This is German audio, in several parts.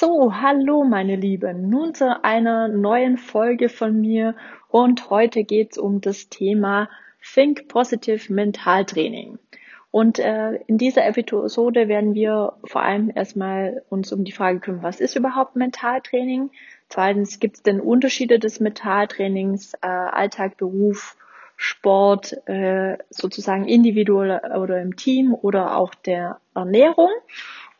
So, hallo meine Lieben, nun zu einer neuen Folge von mir und heute geht's um das Thema Think Positive Mentaltraining. Und äh, in dieser Episode werden wir vor allem erstmal uns um die Frage kümmern, was ist überhaupt Mentaltraining? Zweitens, gibt es denn Unterschiede des Mentaltrainings, äh, Alltag, Beruf, Sport, äh, sozusagen individuell oder im Team oder auch der Ernährung?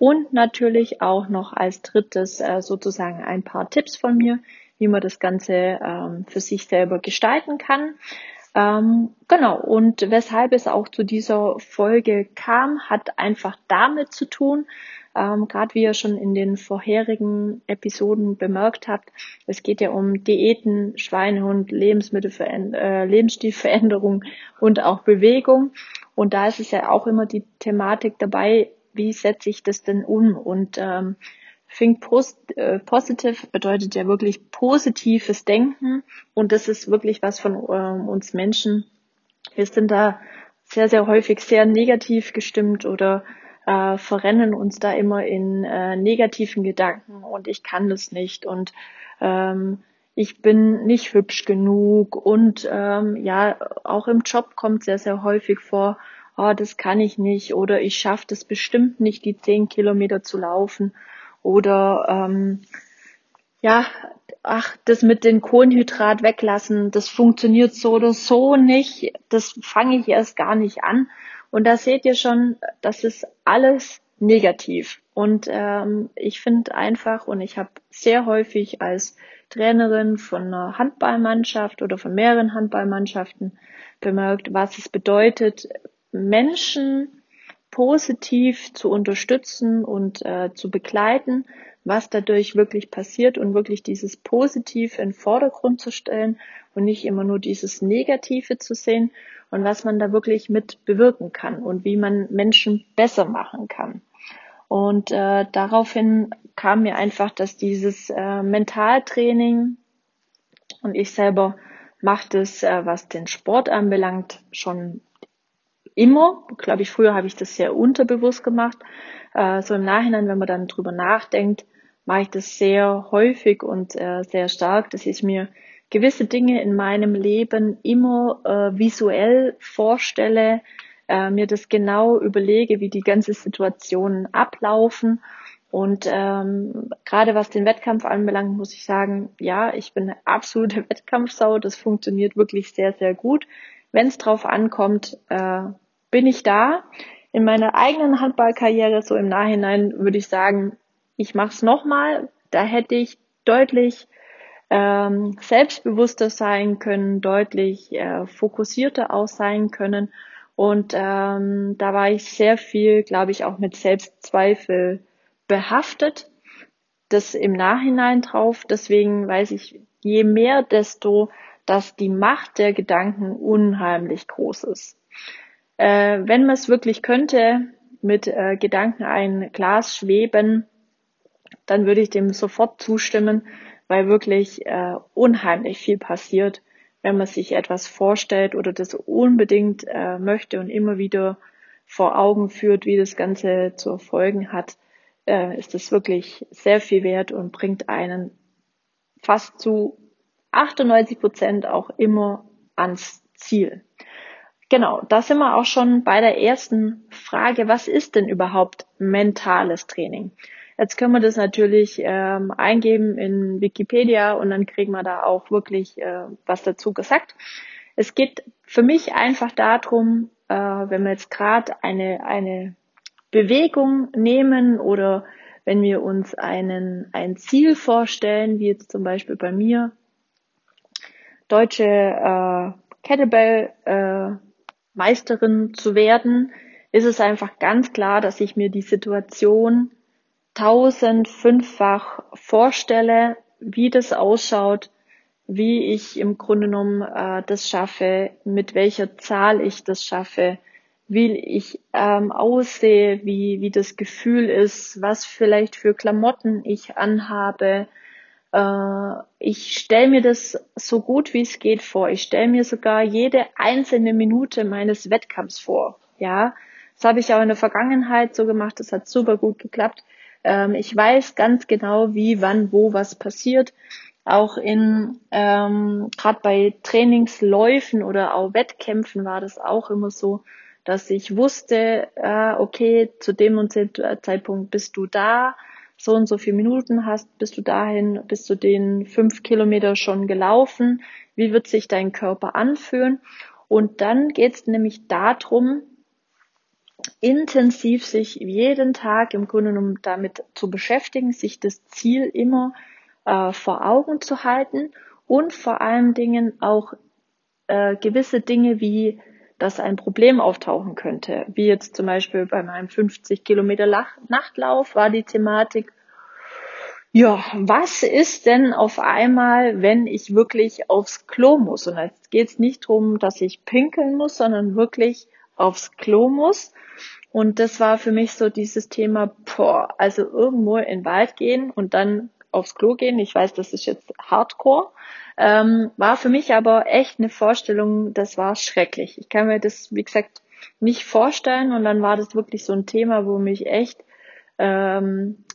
Und natürlich auch noch als drittes äh, sozusagen ein paar Tipps von mir, wie man das Ganze ähm, für sich selber gestalten kann. Ähm, genau, und weshalb es auch zu dieser Folge kam, hat einfach damit zu tun, ähm, gerade wie ihr schon in den vorherigen Episoden bemerkt habt, es geht ja um Diäten, Schweinehund, Lebensmittelveränder äh, Lebensstilveränderung und auch Bewegung. Und da ist es ja auch immer die Thematik dabei, wie setze ich das denn um? Und ähm, Think post, äh, Positive bedeutet ja wirklich positives Denken und das ist wirklich was von äh, uns Menschen. Wir sind da sehr, sehr häufig sehr negativ gestimmt oder äh, verrennen uns da immer in äh, negativen Gedanken und ich kann das nicht und ähm, ich bin nicht hübsch genug und ähm, ja, auch im Job kommt sehr, sehr häufig vor, oh, das kann ich nicht oder ich schaffe das bestimmt nicht, die zehn Kilometer zu laufen oder ähm, ja, ach, das mit den Kohlenhydrat weglassen, das funktioniert so oder so nicht, das fange ich erst gar nicht an. Und da seht ihr schon, das ist alles negativ. Und ähm, ich finde einfach, und ich habe sehr häufig als Trainerin von einer Handballmannschaft oder von mehreren Handballmannschaften bemerkt, was es bedeutet, Menschen positiv zu unterstützen und äh, zu begleiten, was dadurch wirklich passiert und wirklich dieses Positive in Vordergrund zu stellen und nicht immer nur dieses Negative zu sehen und was man da wirklich mit bewirken kann und wie man Menschen besser machen kann. Und äh, daraufhin kam mir einfach, dass dieses äh, Mentaltraining und ich selber mache das, äh, was den Sport anbelangt, schon immer. Glaube ich, früher habe ich das sehr unterbewusst gemacht. Äh, so im Nachhinein, wenn man dann drüber nachdenkt, mache ich das sehr häufig und äh, sehr stark, dass ich mir gewisse Dinge in meinem Leben immer äh, visuell vorstelle, äh, mir das genau überlege, wie die ganze Situation ablaufen. Und ähm, gerade was den Wettkampf anbelangt, muss ich sagen, ja, ich bin eine absolute Wettkampfsau. Das funktioniert wirklich sehr, sehr gut. Wenn es drauf ankommt, äh, bin ich da. In meiner eigenen Handballkarriere, so im Nachhinein, würde ich sagen, ich mache es nochmal. Da hätte ich deutlich ähm, selbstbewusster sein können, deutlich äh, fokussierter auch sein können. Und ähm, da war ich sehr viel, glaube ich, auch mit Selbstzweifel behaftet. Das im Nachhinein drauf. Deswegen weiß ich, je mehr, desto, dass die Macht der Gedanken unheimlich groß ist. Äh, wenn man es wirklich könnte, mit äh, Gedanken ein Glas schweben, dann würde ich dem sofort zustimmen, weil wirklich äh, unheimlich viel passiert, wenn man sich etwas vorstellt oder das unbedingt äh, möchte und immer wieder vor Augen führt, wie das Ganze zu erfolgen hat, äh, ist es wirklich sehr viel wert und bringt einen fast zu 98 Prozent auch immer ans Ziel. Genau, da sind wir auch schon bei der ersten Frage, was ist denn überhaupt mentales Training? Jetzt können wir das natürlich ähm, eingeben in Wikipedia und dann kriegen wir da auch wirklich äh, was dazu gesagt. Es geht für mich einfach darum, äh, wenn wir jetzt gerade eine, eine Bewegung nehmen oder wenn wir uns einen, ein Ziel vorstellen, wie jetzt zum Beispiel bei mir, deutsche äh, Kettlebell äh, zu werden, ist es einfach ganz klar, dass ich mir die Situation tausendfünffach vorstelle, wie das ausschaut, wie ich im Grunde genommen äh, das schaffe, mit welcher Zahl ich das schaffe, wie ich ähm, aussehe, wie, wie das Gefühl ist, was vielleicht für Klamotten ich anhabe, ich stelle mir das so gut wie es geht vor. Ich stelle mir sogar jede einzelne Minute meines Wettkampfs vor. Ja, das habe ich auch in der Vergangenheit so gemacht. Das hat super gut geklappt. Ähm, ich weiß ganz genau, wie, wann, wo was passiert. Auch in ähm, gerade bei Trainingsläufen oder auch Wettkämpfen war das auch immer so, dass ich wusste, äh, okay, zu dem und dem Zeitpunkt bist du da, so und so viele Minuten hast, bist du dahin, bist du den fünf Kilometer schon gelaufen, wie wird sich dein Körper anfühlen? Und dann geht es nämlich darum, intensiv sich jeden Tag im Grunde genommen damit zu beschäftigen, sich das Ziel immer äh, vor Augen zu halten und vor allen Dingen auch äh, gewisse Dinge wie dass ein Problem auftauchen könnte. Wie jetzt zum Beispiel bei meinem 50 Kilometer Nachtlauf war die Thematik, ja, was ist denn auf einmal, wenn ich wirklich aufs Klo muss? Und jetzt geht es nicht darum, dass ich pinkeln muss, sondern wirklich aufs Klo muss. Und das war für mich so dieses Thema, boah, also irgendwo in den Wald gehen und dann aufs Klo gehen. Ich weiß, das ist jetzt Hardcore. Ähm, war für mich aber echt eine Vorstellung, das war schrecklich. Ich kann mir das, wie gesagt, nicht vorstellen und dann war das wirklich so ein Thema, wo mich echt ähm,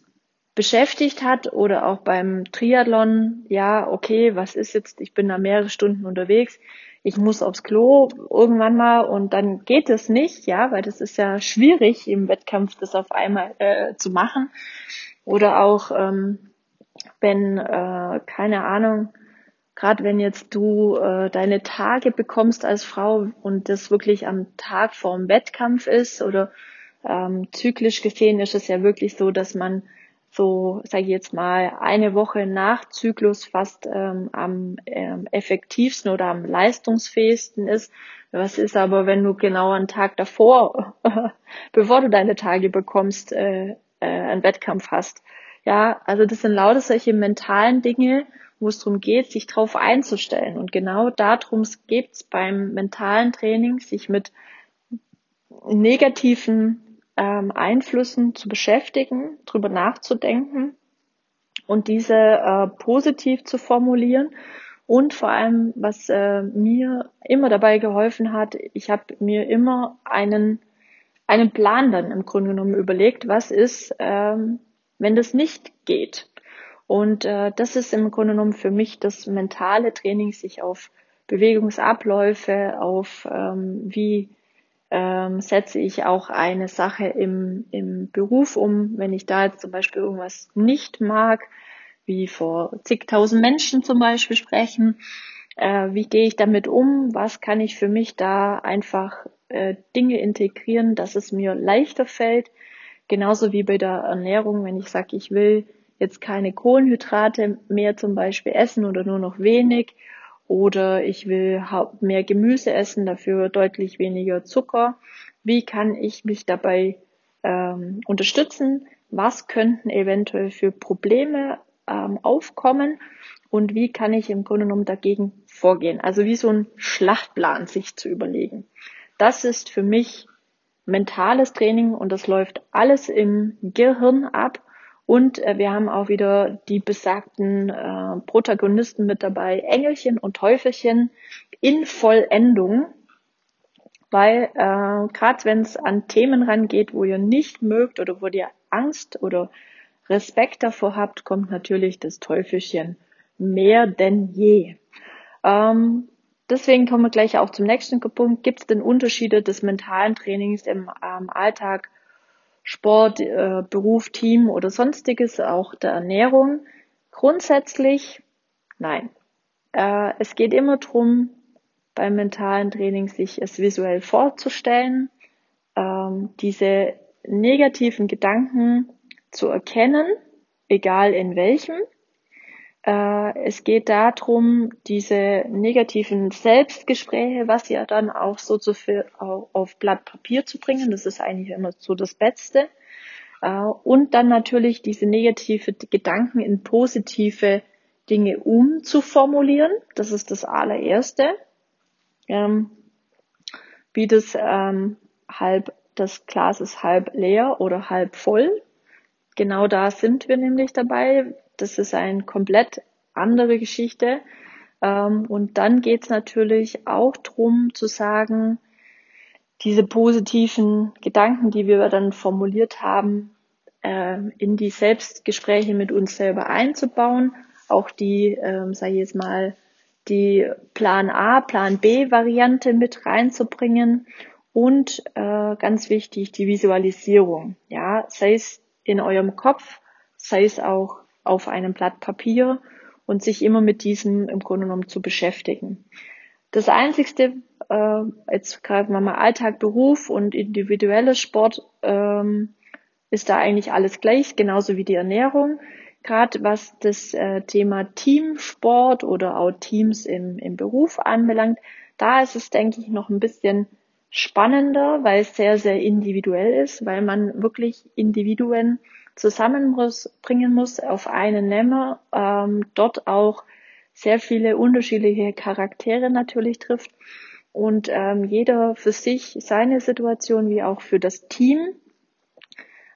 beschäftigt hat oder auch beim Triathlon, ja, okay, was ist jetzt, ich bin da mehrere Stunden unterwegs, ich muss aufs Klo irgendwann mal und dann geht es nicht, ja, weil das ist ja schwierig im Wettkampf, das auf einmal äh, zu machen. Oder auch ähm, wenn, äh, keine Ahnung, gerade wenn jetzt du äh, deine Tage bekommst als Frau und das wirklich am Tag vorm Wettkampf ist oder ähm, zyklisch gesehen ist es ja wirklich so, dass man so, sage ich jetzt mal, eine Woche nach Zyklus fast ähm, am ähm, effektivsten oder am leistungsfähigsten ist. Was ist aber, wenn du genau einen Tag davor, bevor du deine Tage bekommst, äh, äh, einen Wettkampf hast? Ja, also das sind lauter solche mentalen Dinge, wo es darum geht, sich darauf einzustellen. Und genau darum geht es beim mentalen Training, sich mit negativen ähm, Einflüssen zu beschäftigen, drüber nachzudenken und diese äh, positiv zu formulieren. Und vor allem, was äh, mir immer dabei geholfen hat, ich habe mir immer einen, einen Plan dann im Grunde genommen überlegt, was ist, ähm, wenn das nicht geht. Und äh, das ist im Grunde genommen für mich das mentale Training, sich auf Bewegungsabläufe, auf ähm, wie ähm, setze ich auch eine Sache im, im Beruf um, wenn ich da jetzt zum Beispiel irgendwas nicht mag, wie vor zigtausend Menschen zum Beispiel sprechen, äh, wie gehe ich damit um, was kann ich für mich da einfach äh, Dinge integrieren, dass es mir leichter fällt, Genauso wie bei der Ernährung, wenn ich sage, ich will jetzt keine Kohlenhydrate mehr zum Beispiel essen oder nur noch wenig oder ich will mehr Gemüse essen, dafür deutlich weniger Zucker. Wie kann ich mich dabei ähm, unterstützen? Was könnten eventuell für Probleme ähm, aufkommen? Und wie kann ich im Grunde genommen dagegen vorgehen? Also wie so ein Schlachtplan sich zu überlegen. Das ist für mich mentales Training und das läuft alles im Gehirn ab. Und äh, wir haben auch wieder die besagten äh, Protagonisten mit dabei, Engelchen und Teufelchen in Vollendung. Weil äh, gerade wenn es an Themen rangeht, wo ihr nicht mögt oder wo ihr Angst oder Respekt davor habt, kommt natürlich das Teufelchen mehr denn je. Ähm, Deswegen kommen wir gleich auch zum nächsten Punkt. Gibt es denn Unterschiede des mentalen Trainings im ähm, Alltag, Sport, äh, Beruf, Team oder sonstiges, auch der Ernährung? Grundsätzlich nein. Äh, es geht immer darum, beim mentalen Training sich es visuell vorzustellen, ähm, diese negativen Gedanken zu erkennen, egal in welchem, es geht darum, diese negativen Selbstgespräche, was ja dann auch so zu viel auf Blatt Papier zu bringen. Das ist eigentlich immer so das Beste. Äh, und dann natürlich diese negative Gedanken in positive Dinge umzuformulieren. Das ist das allererste. Ähm, wie das ähm, halb, das Glas ist halb leer oder halb voll. Genau da sind wir nämlich dabei das ist eine komplett andere Geschichte. Ähm, und dann geht es natürlich auch drum zu sagen, diese positiven Gedanken, die wir dann formuliert haben, äh, in die Selbstgespräche mit uns selber einzubauen, auch die, ähm, sage ich jetzt mal, die Plan A, Plan B Variante mit reinzubringen und äh, ganz wichtig die Visualisierung. Ja, sei es in eurem Kopf, sei es auch auf einem Blatt Papier und sich immer mit diesem im Grunde genommen zu beschäftigen. Das Einzigste, äh, jetzt gerade mal Alltag, Beruf und individueller Sport, ähm, ist da eigentlich alles gleich, genauso wie die Ernährung. Gerade was das äh, Thema Teamsport oder auch Teams im, im Beruf anbelangt, da ist es, denke ich, noch ein bisschen spannender, weil es sehr, sehr individuell ist, weil man wirklich Individuen zusammenbringen muss auf einen Nenner, ähm, dort auch sehr viele unterschiedliche Charaktere natürlich trifft und ähm, jeder für sich seine Situation wie auch für das Team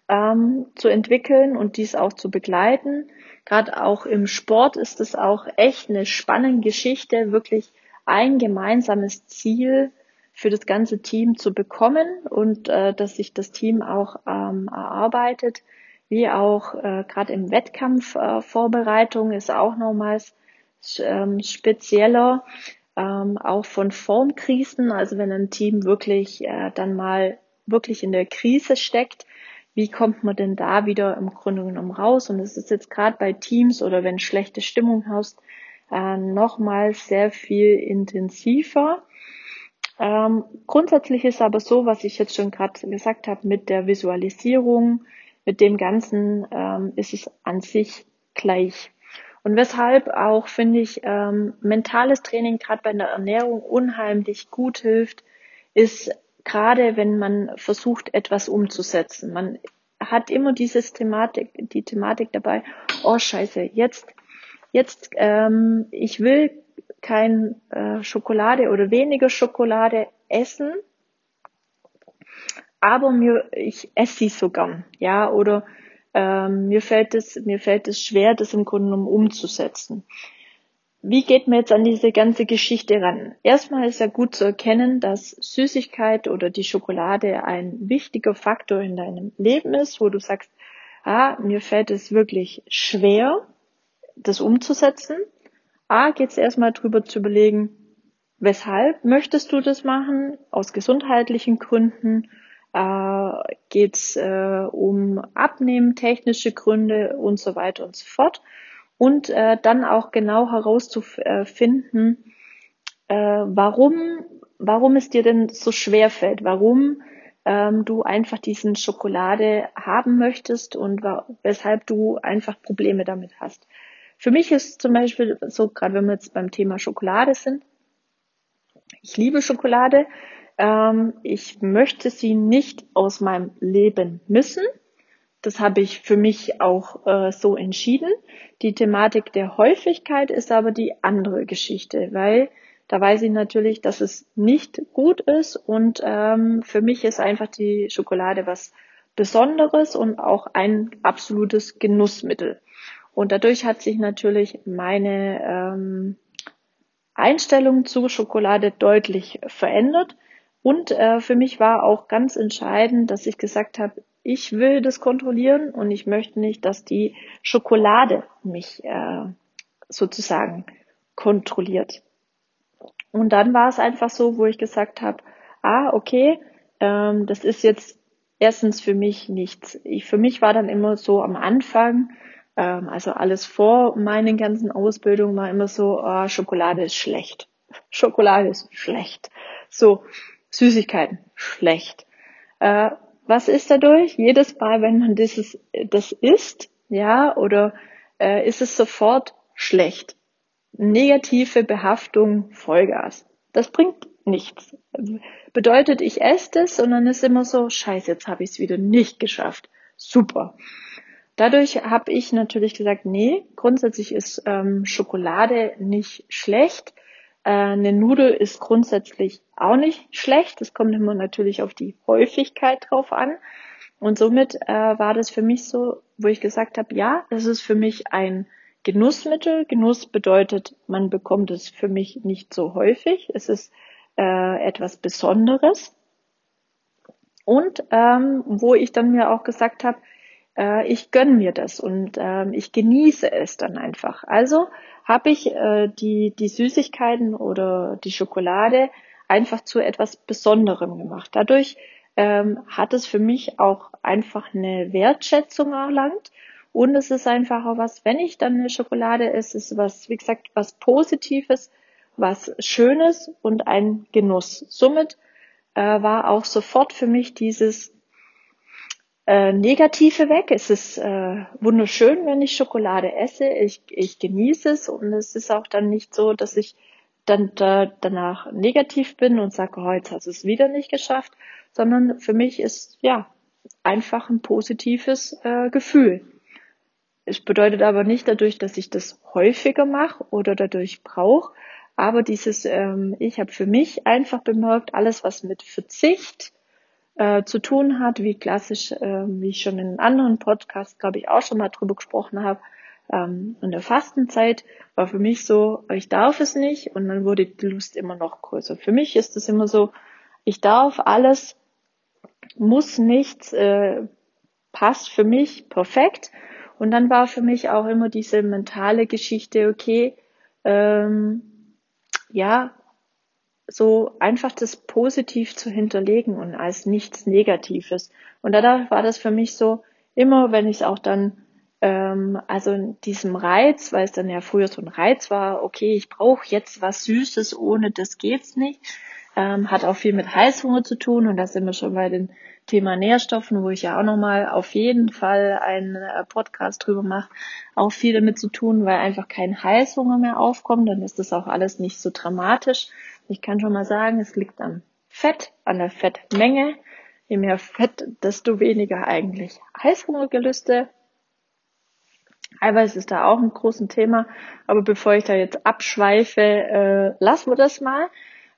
ähm, zu entwickeln und dies auch zu begleiten. Gerade auch im Sport ist es auch echt eine spannende Geschichte, wirklich ein gemeinsames Ziel für das ganze Team zu bekommen und äh, dass sich das Team auch ähm, erarbeitet, wie auch äh, gerade im Wettkampf äh, ist auch nochmals ähm, spezieller, ähm, auch von Formkrisen, also wenn ein Team wirklich äh, dann mal wirklich in der Krise steckt, wie kommt man denn da wieder im Grunde genommen raus? Und es ist jetzt gerade bei Teams oder wenn schlechte Stimmung haust, äh, nochmal sehr viel intensiver. Ähm, grundsätzlich ist aber so, was ich jetzt schon gerade gesagt habe, mit der Visualisierung, mit dem Ganzen ähm, ist es an sich gleich. Und weshalb auch, finde ich, ähm, mentales Training gerade bei der Ernährung unheimlich gut hilft, ist gerade wenn man versucht, etwas umzusetzen. Man hat immer dieses Thematik, die Thematik dabei, oh scheiße, jetzt, jetzt, ähm, ich will kein äh, Schokolade oder weniger Schokolade essen, aber mir, ich esse sie so gern, ja, oder ähm, mir fällt es, mir fällt es schwer, das im Grunde genommen umzusetzen. Wie geht man jetzt an diese ganze Geschichte ran? Erstmal ist ja gut zu erkennen, dass Süßigkeit oder die Schokolade ein wichtiger Faktor in deinem Leben ist, wo du sagst, ah, mir fällt es wirklich schwer, das umzusetzen. A, geht es erstmal drüber zu überlegen, weshalb möchtest du das machen? Aus gesundheitlichen Gründen äh, geht es äh, um Abnehmen, technische Gründe und so weiter und so fort. Und äh, dann auch genau herauszufinden, äh, warum, warum es dir denn so schwer fällt, warum ähm, du einfach diesen Schokolade haben möchtest und weshalb du einfach Probleme damit hast. Für mich ist zum Beispiel so, gerade wenn wir jetzt beim Thema Schokolade sind, ich liebe Schokolade, ähm, ich möchte sie nicht aus meinem Leben missen. Das habe ich für mich auch äh, so entschieden. Die Thematik der Häufigkeit ist aber die andere Geschichte, weil da weiß ich natürlich, dass es nicht gut ist und ähm, für mich ist einfach die Schokolade was Besonderes und auch ein absolutes Genussmittel. Und dadurch hat sich natürlich meine ähm, Einstellung zu Schokolade deutlich verändert. Und äh, für mich war auch ganz entscheidend, dass ich gesagt habe, ich will das kontrollieren und ich möchte nicht, dass die Schokolade mich äh, sozusagen kontrolliert. Und dann war es einfach so, wo ich gesagt habe, ah, okay, ähm, das ist jetzt erstens für mich nichts. Ich, für mich war dann immer so am Anfang, ähm, also alles vor meinen ganzen Ausbildungen war immer so, oh, Schokolade ist schlecht. Schokolade ist schlecht. So, Süßigkeiten, schlecht. Äh, was ist dadurch? Jedes Mal, wenn man dieses, das isst, ja, oder äh, ist es sofort schlecht. Negative Behaftung, Vollgas. Das bringt nichts. Bedeutet, ich esse das, sondern es ist immer so, scheiße, jetzt habe ich es wieder nicht geschafft. Super. Dadurch habe ich natürlich gesagt, nee, grundsätzlich ist ähm, Schokolade nicht schlecht. Äh, eine Nudel ist grundsätzlich auch nicht schlecht. Es kommt immer natürlich auf die Häufigkeit drauf an. Und somit äh, war das für mich so, wo ich gesagt habe, ja, das ist für mich ein Genussmittel. Genuss bedeutet, man bekommt es für mich nicht so häufig. Es ist äh, etwas Besonderes. Und ähm, wo ich dann mir auch gesagt habe, äh, ich gönn mir das und äh, ich genieße es dann einfach. Also habe ich äh, die, die Süßigkeiten oder die Schokolade einfach zu etwas Besonderem gemacht. Dadurch ähm, hat es für mich auch einfach eine Wertschätzung erlangt. Und es ist einfach auch was, wenn ich dann eine Schokolade esse, ist was, wie gesagt, was Positives, was Schönes und ein Genuss. Somit äh, war auch sofort für mich dieses äh, Negative weg. Es ist äh, wunderschön, wenn ich Schokolade esse. Ich, ich genieße es und es ist auch dann nicht so, dass ich dann da, danach negativ bin und sage, oh, jetzt hast du es wieder nicht geschafft, sondern für mich ist ja einfach ein positives äh, Gefühl. Es bedeutet aber nicht dadurch, dass ich das häufiger mache oder dadurch brauche, aber dieses, ähm, ich habe für mich einfach bemerkt, alles was mit Verzicht, äh, zu tun hat, wie klassisch, äh, wie ich schon in anderen Podcasts, glaube ich, auch schon mal drüber gesprochen habe. Ähm, in der Fastenzeit war für mich so, ich darf es nicht und dann wurde die Lust immer noch größer. Für mich ist es immer so, ich darf alles, muss nichts, äh, passt für mich perfekt. Und dann war für mich auch immer diese mentale Geschichte, okay, ähm, ja, so einfach das positiv zu hinterlegen und als nichts Negatives. Und dadurch war das für mich so, immer wenn ich es auch dann, ähm, also in diesem Reiz, weil es dann ja früher so ein Reiz war, okay, ich brauche jetzt was Süßes, ohne das geht's nicht, ähm, hat auch viel mit Heißhunger zu tun und da sind wir schon bei dem Thema Nährstoffen, wo ich ja auch nochmal auf jeden Fall einen äh, Podcast drüber mache, auch viel damit zu tun, weil einfach kein Heißhunger mehr aufkommt, dann ist das auch alles nicht so dramatisch. Ich kann schon mal sagen, es liegt am Fett, an der Fettmenge. Je mehr Fett, desto weniger eigentlich Heißhungergelüste. Eiweiß ist da auch ein großes Thema, aber bevor ich da jetzt abschweife, äh, lassen wir das mal.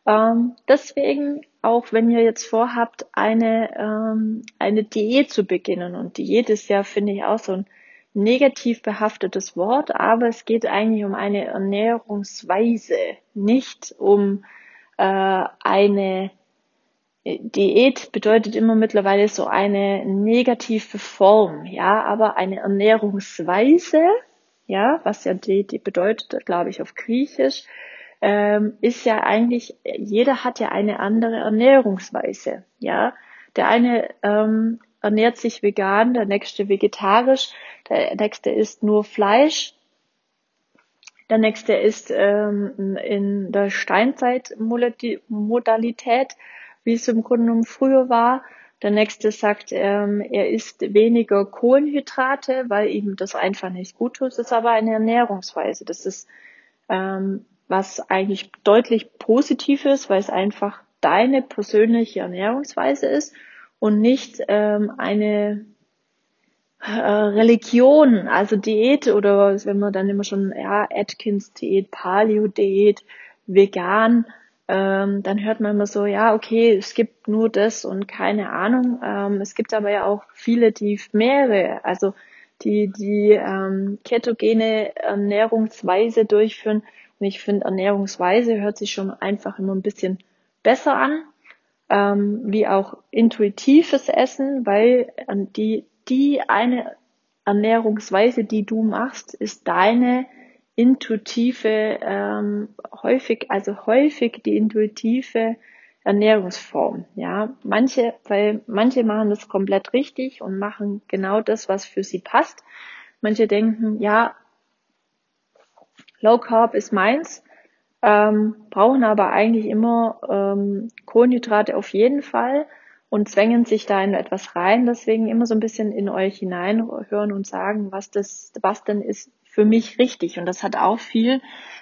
Ähm, deswegen, auch wenn ihr jetzt vorhabt, eine, ähm, eine Diät zu beginnen, und Diät ist ja, finde ich, auch so ein negativ behaftetes Wort, aber es geht eigentlich um eine Ernährungsweise, nicht um äh, eine Diät bedeutet immer mittlerweile so eine negative Form, ja, aber eine Ernährungsweise, ja, was ja Diät bedeutet, glaube ich, auf Griechisch, ähm, ist ja eigentlich, jeder hat ja eine andere Ernährungsweise, ja. Der eine ähm, ernährt sich vegan, der nächste vegetarisch, der nächste isst nur Fleisch, der nächste ist ähm, in der Steinzeit-Modalität, wie es im Grunde genommen früher war. Der nächste sagt, ähm, er isst weniger Kohlenhydrate, weil ihm das einfach nicht gut tut. Das ist aber eine Ernährungsweise. Das ist ähm, was eigentlich deutlich positiv ist, weil es einfach deine persönliche Ernährungsweise ist und nicht ähm, eine äh, Religion, also Diät oder wenn man dann immer schon, ja, Atkins-Diät, Paleo-Diät, vegan, ähm, dann hört man immer so, ja, okay, es gibt nur das und keine Ahnung. Ähm, es gibt aber ja auch viele, die mehrere, also die die ähm, ketogene Ernährungsweise durchführen. Und ich finde, Ernährungsweise hört sich schon einfach immer ein bisschen besser an, ähm, wie auch intuitives Essen, weil die die eine Ernährungsweise, die du machst, ist deine intuitive, ähm, häufig, also häufig die intuitive Ernährungsform. Ja, manche, weil manche machen das komplett richtig und machen genau das, was für sie passt. Manche denken, ja, Low Carb ist meins, ähm, brauchen aber eigentlich immer ähm, Kohlenhydrate auf jeden Fall und zwängen sich da in etwas rein. Deswegen immer so ein bisschen in euch hineinhören und sagen, was das, was denn ist für mich richtig. Und das hat auch viel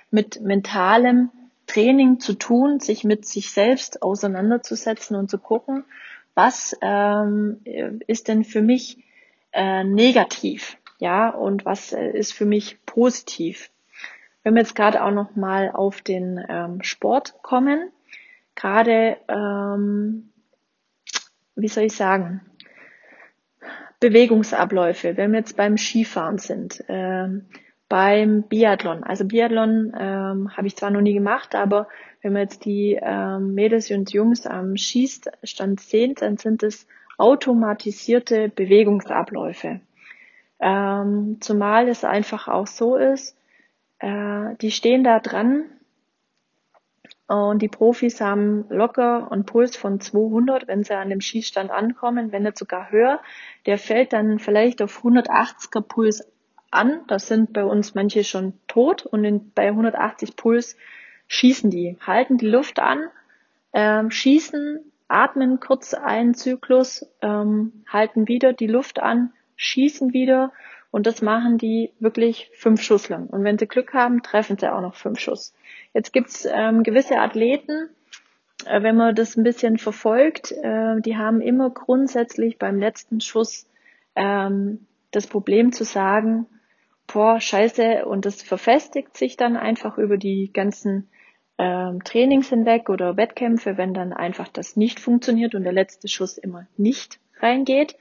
mit mentalem Training zu tun, sich mit sich selbst auseinanderzusetzen und zu gucken, was ähm, ist denn für mich äh, negativ, ja, und was äh, ist für mich positiv. Wenn wir jetzt gerade auch noch mal auf den ähm, Sport kommen, gerade ähm, wie soll ich sagen, Bewegungsabläufe, wenn wir jetzt beim Skifahren sind, ähm, beim Biathlon. Also Biathlon ähm, habe ich zwar noch nie gemacht, aber wenn man jetzt die ähm, Mädels und Jungs am Schießstand sehen, dann sind es automatisierte Bewegungsabläufe. Ähm, zumal es einfach auch so ist, äh, die stehen da dran und die Profis haben locker einen Puls von 200, wenn sie an dem Schießstand ankommen, wenn nicht sogar höher. Der fällt dann vielleicht auf 180er Puls an. Das sind bei uns manche schon tot und in, bei 180 Puls schießen die, halten die Luft an, ähm, schießen, atmen kurz einen Zyklus, ähm, halten wieder die Luft an, schießen wieder und das machen die wirklich fünf Schuss lang. Und wenn sie Glück haben, treffen sie auch noch fünf Schuss. Jetzt gibt's ähm, gewisse Athleten, äh, wenn man das ein bisschen verfolgt, äh, die haben immer grundsätzlich beim letzten Schuss ähm, das Problem zu sagen, boah, scheiße, und das verfestigt sich dann einfach über die ganzen ähm, Trainings hinweg oder Wettkämpfe, wenn dann einfach das nicht funktioniert und der letzte Schuss immer nicht reingeht.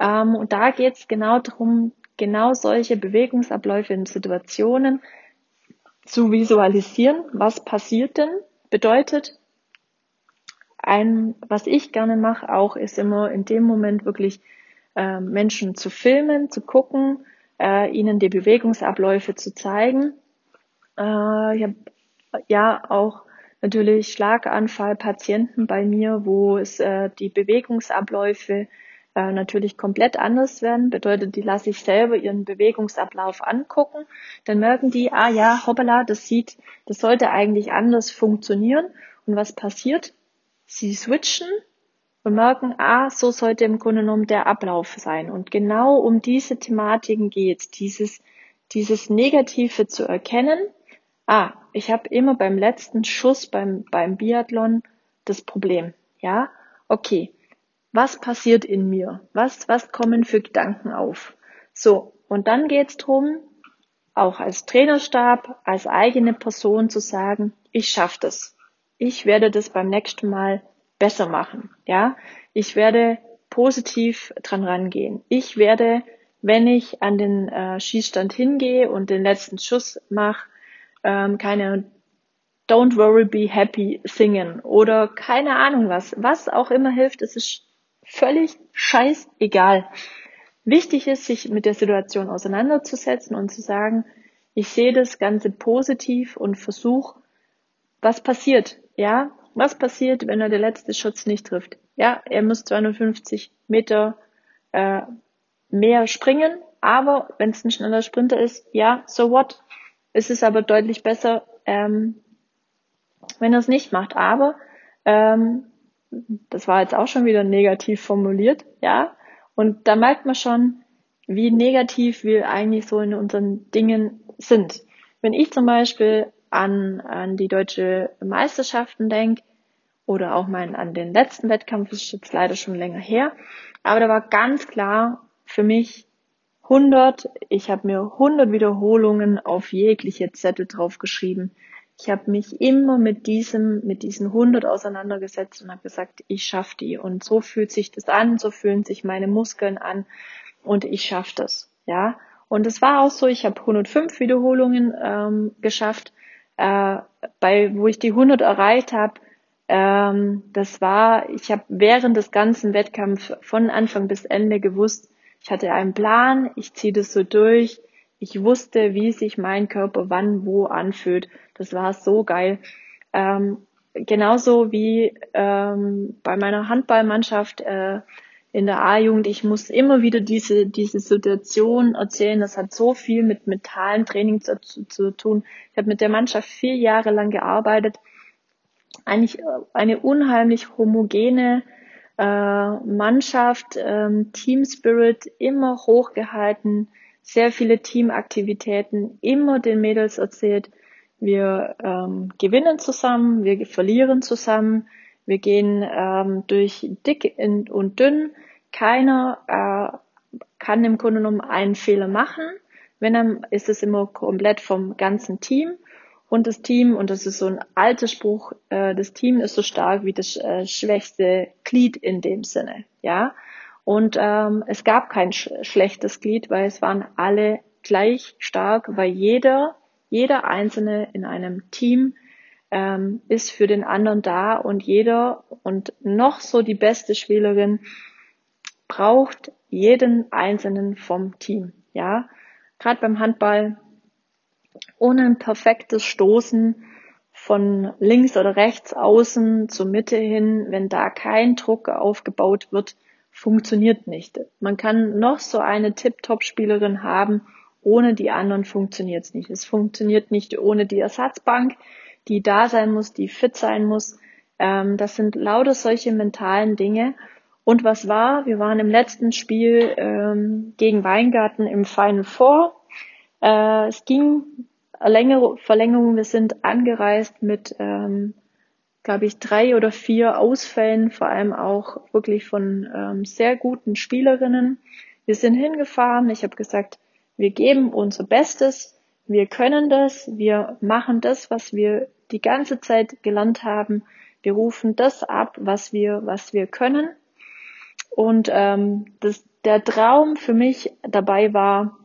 Ähm, und da geht es genau darum, genau solche Bewegungsabläufe in Situationen zu visualisieren. Was passiert denn? Bedeutet, ein, was ich gerne mache, auch ist immer in dem Moment wirklich äh, Menschen zu filmen, zu gucken, äh, ihnen die Bewegungsabläufe zu zeigen. Äh, ich habe ja auch natürlich Schlaganfallpatienten bei mir, wo es äh, die Bewegungsabläufe äh, natürlich komplett anders werden. Bedeutet, die lasse ich selber ihren Bewegungsablauf angucken. Dann merken die, ah ja, hoppala, das sieht, das sollte eigentlich anders funktionieren. Und was passiert? Sie switchen und merken, ah, so sollte im Grunde genommen der Ablauf sein. Und genau um diese Thematiken geht dieses, dieses Negative zu erkennen. Ah, ich habe immer beim letzten Schuss beim, beim Biathlon das Problem. Ja, okay was passiert in mir? Was, was kommen für Gedanken auf? So, und dann geht's drum, auch als Trainerstab, als eigene Person zu sagen, ich schaffe das. Ich werde das beim nächsten Mal besser machen. Ja, ich werde positiv dran rangehen. Ich werde, wenn ich an den äh, Schießstand hingehe und den letzten Schuss mache, ähm, keine Don't worry, be happy singen oder keine Ahnung was. Was auch immer hilft, es ist völlig scheißegal. Wichtig ist, sich mit der Situation auseinanderzusetzen und zu sagen, ich sehe das Ganze positiv und versuche, was passiert, ja? Was passiert, wenn er der letzte Schutz nicht trifft? Ja, er muss 250 Meter äh, mehr springen, aber wenn es ein schneller Sprinter ist, ja, so what? Es ist aber deutlich besser, ähm, wenn er es nicht macht. Aber ähm, das war jetzt auch schon wieder negativ formuliert, ja. Und da merkt man schon, wie negativ wir eigentlich so in unseren Dingen sind. Wenn ich zum Beispiel an, an die deutsche Meisterschaften denke oder auch mein, an den letzten Wettkampf, ist jetzt leider schon länger her, aber da war ganz klar für mich 100, ich habe mir 100 Wiederholungen auf jegliche Zettel draufgeschrieben. Ich habe mich immer mit diesem, mit diesen 100 auseinandergesetzt und habe gesagt, ich schaffe die. Und so fühlt sich das an, so fühlen sich meine Muskeln an und ich schaffe das. Ja. Und es war auch so, ich habe 105 Wiederholungen ähm, geschafft, äh, bei wo ich die 100 erreicht habe. Ähm, das war, ich habe während des ganzen Wettkampfs von Anfang bis Ende gewusst, ich hatte einen Plan, ich ziehe das so durch. Ich wusste, wie sich mein Körper wann wo anfühlt. Das war so geil. Ähm, genauso wie ähm, bei meiner Handballmannschaft äh, in der A-Jugend. Ich muss immer wieder diese, diese Situation erzählen. Das hat so viel mit mentalen Training zu, zu, zu tun. Ich habe mit der Mannschaft vier Jahre lang gearbeitet. Eigentlich äh, eine unheimlich homogene äh, Mannschaft, ähm, Team Spirit immer hochgehalten, sehr viele Teamaktivitäten, immer den Mädels erzählt, wir ähm, gewinnen zusammen, wir verlieren zusammen, wir gehen ähm, durch dick und dünn. Keiner äh, kann im Grunde genommen einen Fehler machen. Wenn dann ist es immer komplett vom ganzen Team. Und das Team, und das ist so ein alter Spruch, äh, das Team ist so stark wie das äh, schwächste Glied in dem Sinne, ja. Und ähm, es gab kein sch schlechtes Glied, weil es waren alle gleich stark, weil jeder jeder Einzelne in einem Team ähm, ist für den anderen da und jeder und noch so die beste Spielerin braucht jeden Einzelnen vom Team. Ja, gerade beim Handball ohne ein perfektes Stoßen von links oder rechts außen zur Mitte hin, wenn da kein Druck aufgebaut wird, funktioniert nicht. Man kann noch so eine Tip-Top-Spielerin haben, ohne die anderen funktioniert es nicht. Es funktioniert nicht ohne die Ersatzbank, die da sein muss, die fit sein muss. Ähm, das sind lauter solche mentalen Dinge. Und was war? Wir waren im letzten Spiel ähm, gegen Weingarten im Final Four. Äh, es ging Verlängerung. Wir sind angereist mit, ähm, glaube ich, drei oder vier Ausfällen, vor allem auch wirklich von ähm, sehr guten Spielerinnen. Wir sind hingefahren. Ich habe gesagt, wir geben unser Bestes. Wir können das. Wir machen das, was wir die ganze Zeit gelernt haben. Wir rufen das ab, was wir, was wir können. Und ähm, das, der Traum für mich dabei war,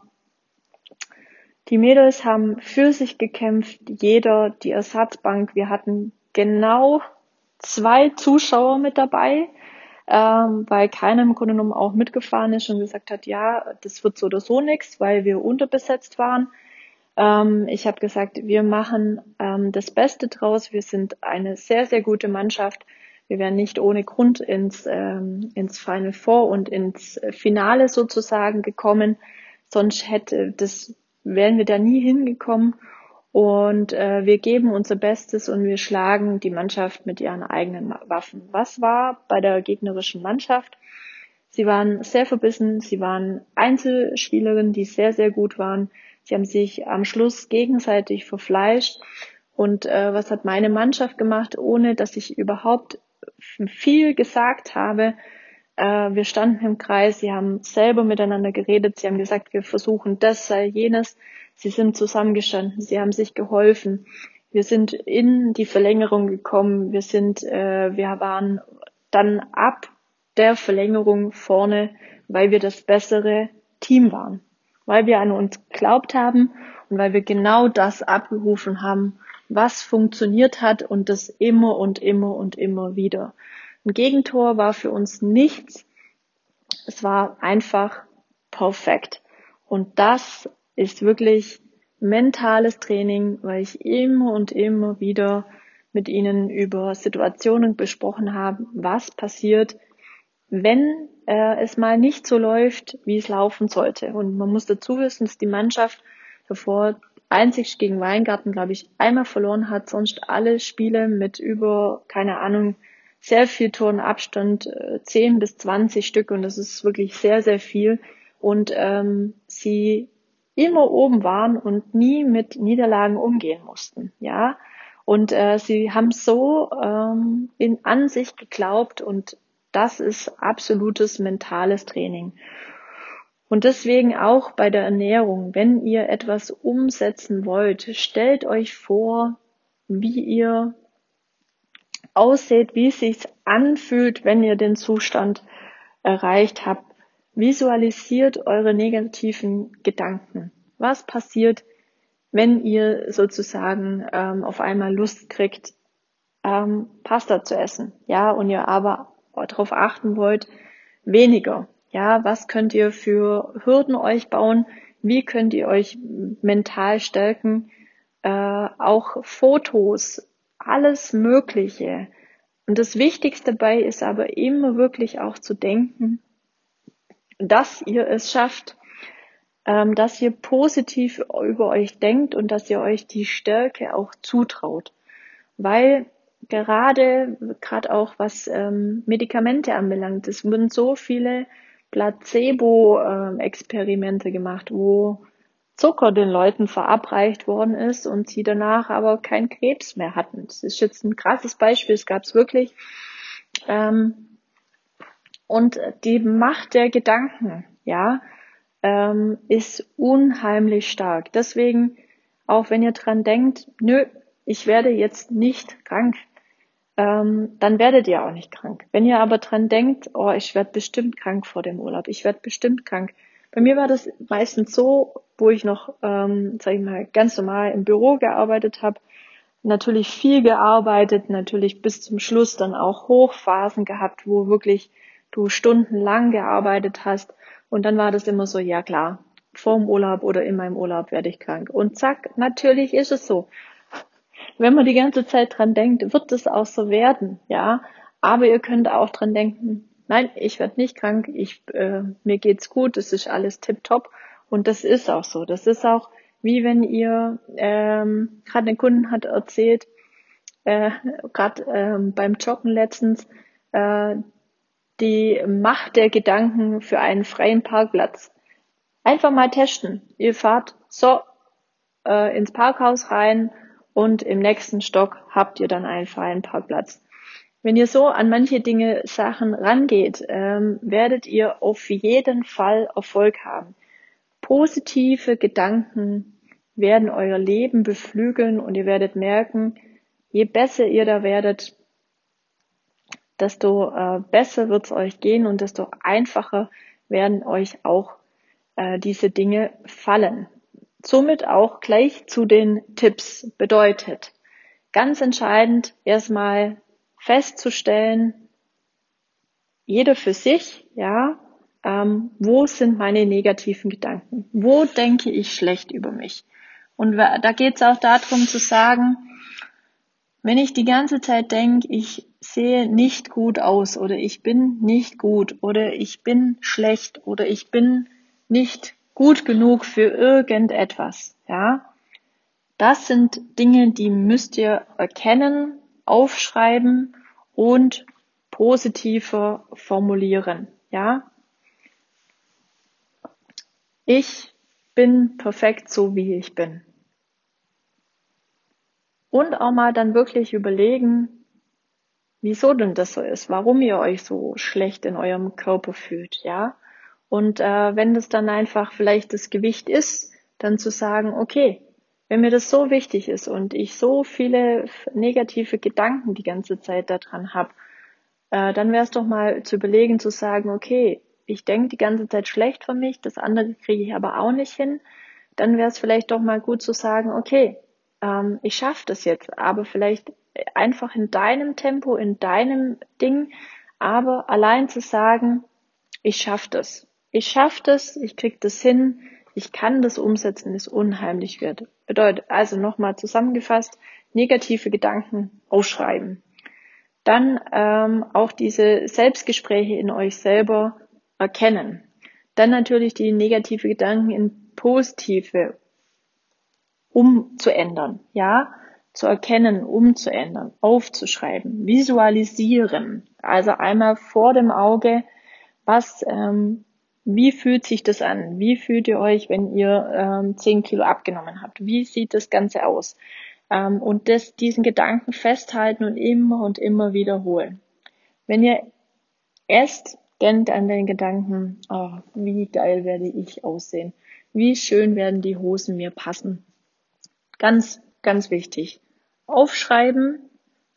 die Mädels haben für sich gekämpft, jeder die Ersatzbank. Wir hatten genau zwei Zuschauer mit dabei, ähm, weil keiner im Grunde genommen auch mitgefahren ist und gesagt hat, ja, das wird so oder so nichts, weil wir unterbesetzt waren. Ähm, ich habe gesagt, wir machen ähm, das Beste draus. Wir sind eine sehr, sehr gute Mannschaft. Wir wären nicht ohne Grund ins, ähm, ins Final Four und ins Finale sozusagen gekommen. Sonst hätte das wären wir da nie hingekommen. Und äh, wir geben unser Bestes und wir schlagen die Mannschaft mit ihren eigenen Waffen. Was war bei der gegnerischen Mannschaft? Sie waren sehr verbissen, sie waren Einzelspielerinnen, die sehr, sehr gut waren. Sie haben sich am Schluss gegenseitig verfleischt. Und äh, was hat meine Mannschaft gemacht, ohne dass ich überhaupt viel gesagt habe? Äh, wir standen im Kreis, sie haben selber miteinander geredet, sie haben gesagt, wir versuchen das, sei jenes. Sie sind zusammengestanden, sie haben sich geholfen. Wir sind in die Verlängerung gekommen, wir sind, äh, wir waren dann ab der Verlängerung vorne, weil wir das bessere Team waren, weil wir an uns geglaubt haben und weil wir genau das abgerufen haben, was funktioniert hat und das immer und immer und immer wieder. Ein Gegentor war für uns nichts. Es war einfach perfekt. Und das ist wirklich mentales Training, weil ich immer und immer wieder mit ihnen über Situationen besprochen habe, was passiert, wenn äh, es mal nicht so läuft, wie es laufen sollte. Und man muss dazu wissen, dass die Mannschaft davor einzig gegen Weingarten, glaube ich, einmal verloren hat, sonst alle Spiele mit über, keine Ahnung, sehr viel Turnabstand, äh, 10 bis 20 Stück und das ist wirklich sehr, sehr viel. Und ähm, sie immer oben waren und nie mit Niederlagen umgehen mussten, ja. Und äh, sie haben so ähm, in an sich geglaubt und das ist absolutes mentales Training. Und deswegen auch bei der Ernährung, wenn ihr etwas umsetzen wollt, stellt euch vor, wie ihr aussieht, wie es sich anfühlt, wenn ihr den Zustand erreicht habt. Visualisiert eure negativen Gedanken. Was passiert, wenn ihr sozusagen ähm, auf einmal Lust kriegt, ähm, Pasta zu essen? Ja, und ihr aber darauf achten wollt, weniger. Ja, was könnt ihr für Hürden euch bauen? Wie könnt ihr euch mental stärken? Äh, auch Fotos alles Mögliche. Und das Wichtigste dabei ist aber immer wirklich auch zu denken, dass ihr es schafft, ähm, dass ihr positiv über euch denkt und dass ihr euch die Stärke auch zutraut. Weil gerade, gerade auch was ähm, Medikamente anbelangt, es wurden so viele Placebo-Experimente gemacht, wo Zucker den Leuten verabreicht worden ist und sie danach aber keinen Krebs mehr hatten. Das ist jetzt ein krasses Beispiel, es gab es wirklich. Ähm, und die Macht der Gedanken, ja, ähm, ist unheimlich stark. Deswegen, auch wenn ihr dran denkt, nö, ich werde jetzt nicht krank, ähm, dann werdet ihr auch nicht krank. Wenn ihr aber dran denkt, oh, ich werde bestimmt krank vor dem Urlaub, ich werde bestimmt krank, bei mir war das meistens so, wo ich noch, ähm, sag ich mal, ganz normal im Büro gearbeitet habe, natürlich viel gearbeitet, natürlich bis zum Schluss dann auch Hochphasen gehabt, wo wirklich du stundenlang gearbeitet hast. Und dann war das immer so, ja klar, vorm Urlaub oder in meinem Urlaub werde ich krank. Und zack, natürlich ist es so. Wenn man die ganze Zeit dran denkt, wird es auch so werden, ja. Aber ihr könnt auch dran denken, nein, ich werde nicht krank, ich, äh, mir geht's gut, es ist alles tipptopp. Und das ist auch so. Das ist auch wie wenn ihr, ähm, gerade ein Kunden hat erzählt, äh, gerade ähm, beim Joggen letztens, äh, die Macht der Gedanken für einen freien Parkplatz. Einfach mal testen. Ihr fahrt so äh, ins Parkhaus rein und im nächsten Stock habt ihr dann einen freien Parkplatz. Wenn ihr so an manche Dinge, Sachen rangeht, ähm, werdet ihr auf jeden Fall Erfolg haben. Positive Gedanken werden euer Leben beflügeln und ihr werdet merken, je besser ihr da werdet, desto äh, besser wird es euch gehen und desto einfacher werden euch auch äh, diese Dinge fallen. Somit auch gleich zu den Tipps bedeutet. Ganz entscheidend erstmal festzustellen, jeder für sich, ja, ähm, wo sind meine negativen Gedanken? Wo denke ich schlecht über mich? Und da geht es auch darum zu sagen, wenn ich die ganze Zeit denke, ich sehe nicht gut aus oder ich bin nicht gut oder ich bin schlecht oder ich bin nicht gut genug für irgendetwas, ja. Das sind Dinge, die müsst ihr erkennen, aufschreiben und positiver formulieren, ja. Ich bin perfekt so, wie ich bin. Und auch mal dann wirklich überlegen, wieso denn das so ist, warum ihr euch so schlecht in eurem Körper fühlt, ja. Und äh, wenn das dann einfach vielleicht das Gewicht ist, dann zu sagen, okay, wenn mir das so wichtig ist und ich so viele negative Gedanken die ganze Zeit daran habe, äh, dann wäre es doch mal zu überlegen, zu sagen, okay, ich denke die ganze Zeit schlecht von mich, das andere kriege ich aber auch nicht hin, dann wäre es vielleicht doch mal gut zu sagen, okay, ähm, ich schaffe das jetzt, aber vielleicht einfach in deinem Tempo, in deinem Ding, aber allein zu sagen, ich schaffe das. Ich schaffe das, ich krieg das hin, ich kann das umsetzen, ist unheimlich wird. Bedeutet also nochmal zusammengefasst, negative Gedanken ausschreiben. Dann ähm, auch diese Selbstgespräche in euch selber erkennen. Dann natürlich die negative Gedanken in positive umzuändern, ja, zu erkennen, umzuändern, aufzuschreiben, visualisieren. Also einmal vor dem Auge, was, ähm, wie fühlt sich das an? Wie fühlt ihr euch, wenn ihr ähm, 10 Kilo abgenommen habt? Wie sieht das Ganze aus? Ähm, und das, diesen Gedanken festhalten und immer und immer wiederholen. Wenn ihr esst, denkt an den Gedanken, oh, wie geil werde ich aussehen? Wie schön werden die Hosen mir passen? Ganz, ganz wichtig. Aufschreiben,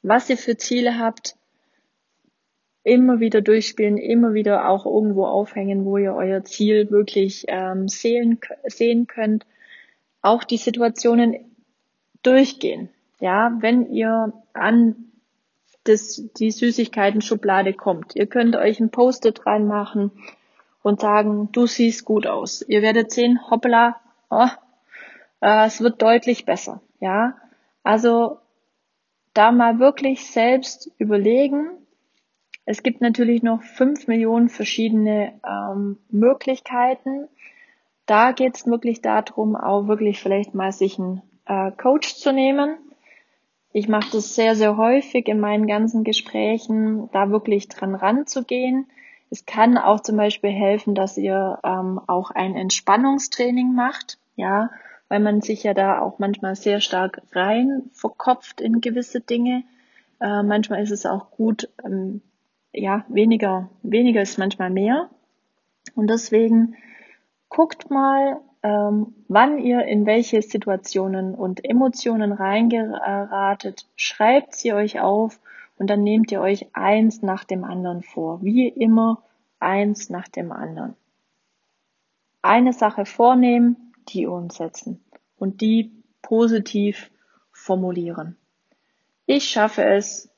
was ihr für Ziele habt, immer wieder durchspielen, immer wieder auch irgendwo aufhängen, wo ihr euer Ziel wirklich ähm, sehen, sehen könnt. Auch die Situationen durchgehen. Ja, wenn ihr an das, die Süßigkeiten-Schublade kommt. Ihr könnt euch ein Post-it reinmachen und sagen, du siehst gut aus. Ihr werdet sehen, hoppla, oh, äh, es wird deutlich besser. Ja, also da mal wirklich selbst überlegen. Es gibt natürlich noch fünf Millionen verschiedene ähm, Möglichkeiten. Da geht es wirklich darum, auch wirklich vielleicht mal sich einen äh, Coach zu nehmen. Ich mache das sehr, sehr häufig in meinen ganzen Gesprächen, da wirklich dran ranzugehen. Es kann auch zum Beispiel helfen, dass ihr ähm, auch ein Entspannungstraining macht. Ja, weil man sich ja da auch manchmal sehr stark rein verkopft in gewisse Dinge. Äh, manchmal ist es auch gut, ähm, ja, weniger, weniger ist manchmal mehr. Und deswegen guckt mal, ähm, wann ihr in welche Situationen und Emotionen reingeratet, schreibt sie euch auf und dann nehmt ihr euch eins nach dem anderen vor. Wie immer eins nach dem anderen. Eine Sache vornehmen, die umsetzen und die positiv formulieren. Ich schaffe es,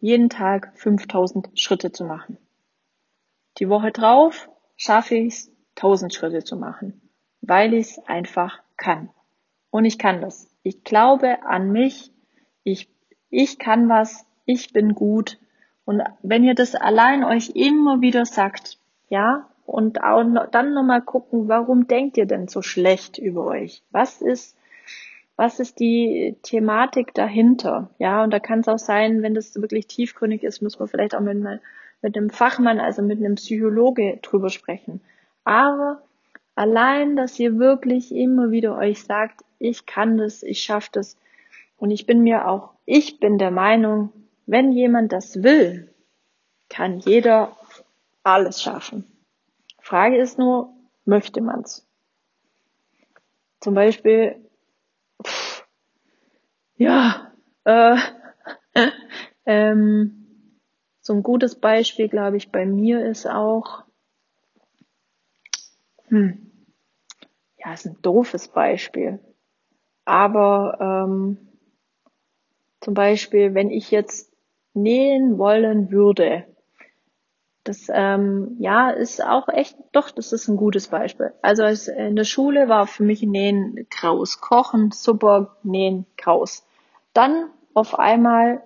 jeden Tag 5000 Schritte zu machen. Die Woche drauf schaffe ich es, tausend Schritte zu machen, weil ich es einfach kann. Und ich kann das. Ich glaube an mich. Ich, ich kann was. Ich bin gut. Und wenn ihr das allein euch immer wieder sagt, ja, und auch dann nochmal gucken, warum denkt ihr denn so schlecht über euch? Was ist, was ist die Thematik dahinter? Ja, und da kann es auch sein, wenn das wirklich tiefgründig ist, muss man vielleicht auch mit, mit einem Fachmann, also mit einem Psychologe drüber sprechen. Aber allein, dass ihr wirklich immer wieder euch sagt, ich kann das, ich schaffe das. Und ich bin mir auch, ich bin der Meinung, wenn jemand das will, kann jeder alles schaffen. Frage ist nur, möchte man's? Zum Beispiel, pff, ja, äh, ähm, so ein gutes Beispiel, glaube ich, bei mir ist auch, hm, ja, ist ein doofes Beispiel. Aber ähm, zum Beispiel, wenn ich jetzt nähen wollen würde, das ähm, ja ist auch echt, doch, das ist ein gutes Beispiel. Also in der Schule war für mich Nähen graus, Kochen super, Nähen graus. Dann auf einmal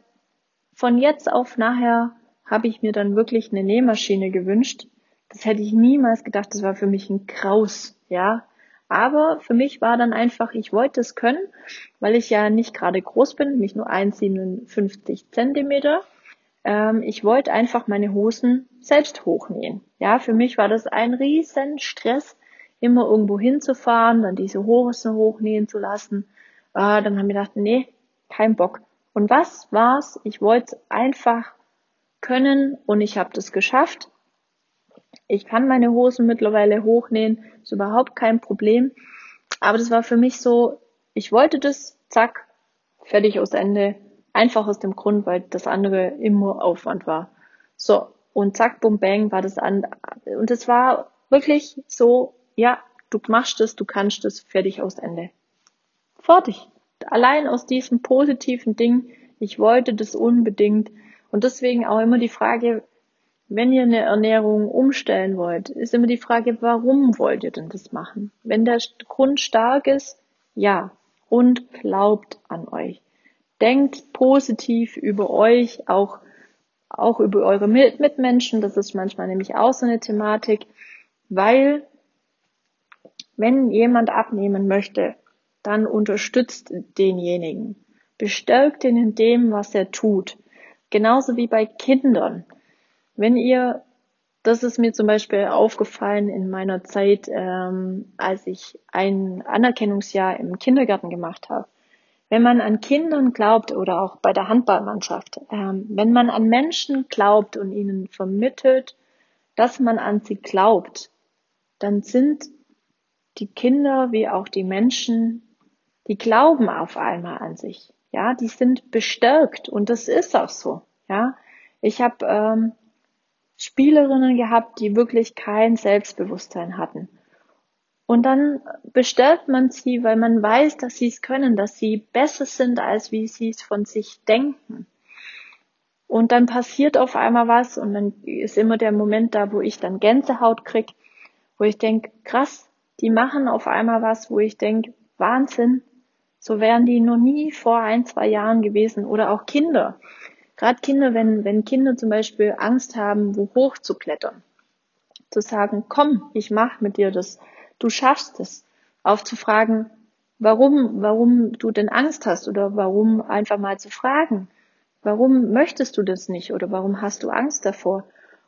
von jetzt auf nachher habe ich mir dann wirklich eine Nähmaschine gewünscht. Das hätte ich niemals gedacht, das war für mich ein Graus, ja. Aber für mich war dann einfach, ich wollte es können, weil ich ja nicht gerade groß bin, nicht nur 1,57 Zentimeter ähm, ich wollte einfach meine Hosen selbst hochnähen. Ja, für mich war das ein riesen Stress, immer irgendwo hinzufahren, dann diese Hosen hochnähen zu lassen. Äh, dann haben wir gedacht, nee, kein Bock. Und was war's? Ich wollte einfach können und ich habe das geschafft. Ich kann meine Hosen mittlerweile hochnähen, ist überhaupt kein Problem. Aber das war für mich so, ich wollte das, zack, fertig aus Ende. Einfach aus dem Grund, weil das andere immer Aufwand war. So, und zack, bum, bang war das an. Und es war wirklich so, ja, du machst es, du kannst es, fertig aus Ende. Fertig. Allein aus diesem positiven Ding, ich wollte das unbedingt. Und deswegen auch immer die Frage, wenn ihr eine Ernährung umstellen wollt, ist immer die Frage, warum wollt ihr denn das machen? Wenn der Grund stark ist, ja. Und glaubt an euch denkt positiv über euch, auch, auch über eure Mitmenschen. Das ist manchmal nämlich auch so eine Thematik, weil wenn jemand abnehmen möchte, dann unterstützt denjenigen. Bestärkt ihn in dem, was er tut. Genauso wie bei Kindern. Wenn ihr, das ist mir zum Beispiel aufgefallen in meiner Zeit, ähm, als ich ein Anerkennungsjahr im Kindergarten gemacht habe wenn man an Kindern glaubt oder auch bei der Handballmannschaft, ähm, wenn man an Menschen glaubt und ihnen vermittelt, dass man an sie glaubt, dann sind die Kinder wie auch die Menschen, die glauben auf einmal an sich. Ja, die sind bestärkt und das ist auch so. Ja, ich habe ähm, Spielerinnen gehabt, die wirklich kein Selbstbewusstsein hatten. Und dann bestellt man sie, weil man weiß, dass sie es können, dass sie besser sind, als wie sie es von sich denken. Und dann passiert auf einmal was und dann ist immer der Moment da, wo ich dann Gänsehaut krieg, wo ich denke, krass, die machen auf einmal was, wo ich denke, Wahnsinn, so wären die noch nie vor ein, zwei Jahren gewesen. Oder auch Kinder. Gerade Kinder, wenn, wenn Kinder zum Beispiel Angst haben, wo hoch zu klettern. Zu sagen, komm, ich mach mit dir das du schaffst es, aufzufragen, warum, warum du denn Angst hast oder warum einfach mal zu fragen, warum möchtest du das nicht oder warum hast du Angst davor?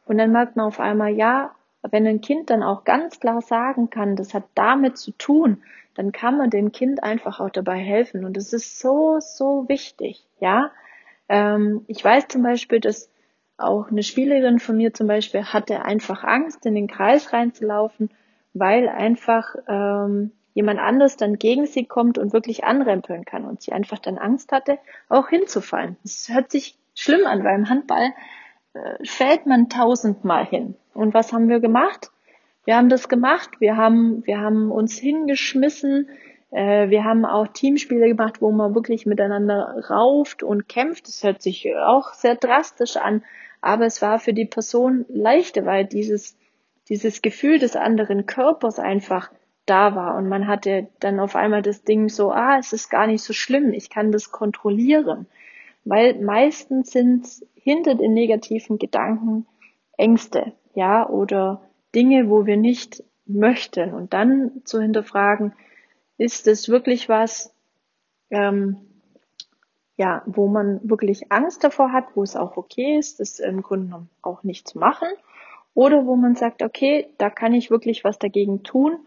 Und dann merkt man auf einmal, ja, wenn ein Kind dann auch ganz klar sagen kann, das hat damit zu tun, dann kann man dem Kind einfach auch dabei helfen. Und das ist so, so wichtig, ja. Ähm, ich weiß zum Beispiel, dass auch eine Spielerin von mir zum Beispiel hatte einfach Angst, in den Kreis reinzulaufen weil einfach ähm, jemand anders dann gegen sie kommt und wirklich anrempeln kann und sie einfach dann Angst hatte, auch hinzufallen. Das hört sich schlimm an, weil im Handball äh, fällt man tausendmal hin. Und was haben wir gemacht? Wir haben das gemacht, wir haben, wir haben uns hingeschmissen, äh, wir haben auch Teamspiele gemacht, wo man wirklich miteinander rauft und kämpft. Das hört sich auch sehr drastisch an, aber es war für die Person leichter, weil dieses dieses Gefühl des anderen Körpers einfach da war und man hatte dann auf einmal das Ding so, ah, es ist gar nicht so schlimm, ich kann das kontrollieren. Weil meistens sind hinter den negativen Gedanken Ängste, ja, oder Dinge, wo wir nicht möchten. Und dann zu hinterfragen, ist es wirklich was, ähm, ja, wo man wirklich Angst davor hat, wo es auch okay ist, das im Grunde genommen auch nicht zu machen. Oder wo man sagt, okay, da kann ich wirklich was dagegen tun,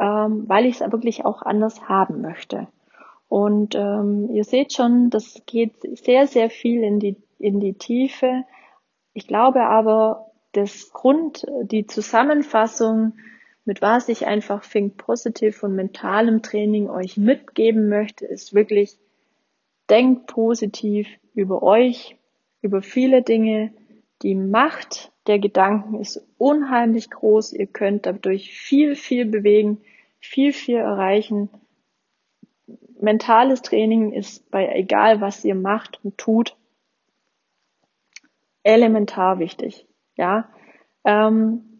ähm, weil ich es wirklich auch anders haben möchte. Und ähm, ihr seht schon, das geht sehr, sehr viel in die, in die Tiefe. Ich glaube aber, das Grund, die Zusammenfassung, mit was ich einfach Think Positive und mentalem Training euch mitgeben möchte, ist wirklich, denkt positiv über euch, über viele Dinge. Die Macht der Gedanken ist unheimlich groß. Ihr könnt dadurch viel, viel bewegen, viel, viel erreichen. Mentales Training ist bei egal was ihr macht und tut, elementar wichtig. Ja, ähm,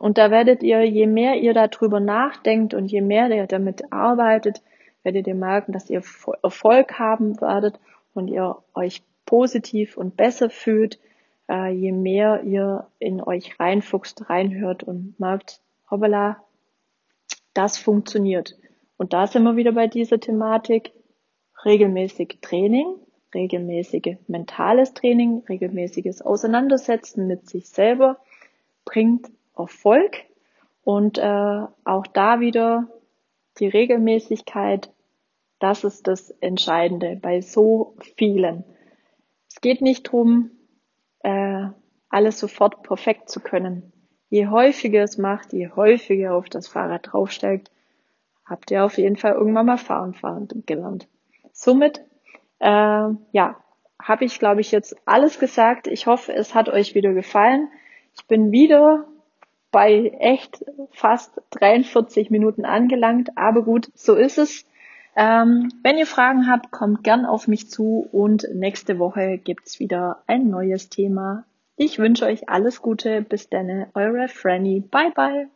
und da werdet ihr, je mehr ihr darüber nachdenkt und je mehr ihr damit arbeitet, werdet ihr merken, dass ihr Erfolg haben werdet und ihr euch positiv und besser fühlt, äh, je mehr ihr in euch reinfuchst, reinhört und merkt, hoppala, das funktioniert. Und da sind wir wieder bei dieser Thematik, regelmäßig Training, regelmäßige mentales Training, regelmäßiges Auseinandersetzen mit sich selber bringt Erfolg und äh, auch da wieder die Regelmäßigkeit, das ist das Entscheidende bei so vielen. Es geht nicht drum, äh, alles sofort perfekt zu können. Je häufiger es macht, je häufiger auf das Fahrrad draufsteigt, habt ihr auf jeden Fall irgendwann mal fahren fahren gelernt. Somit äh, ja, habe ich, glaube ich, jetzt alles gesagt. Ich hoffe, es hat euch wieder gefallen. Ich bin wieder bei echt fast 43 Minuten angelangt, aber gut, so ist es. Ähm, wenn ihr Fragen habt, kommt gern auf mich zu und nächste Woche gibt's wieder ein neues Thema. Ich wünsche euch alles Gute. Bis dann, eure Franny. Bye bye.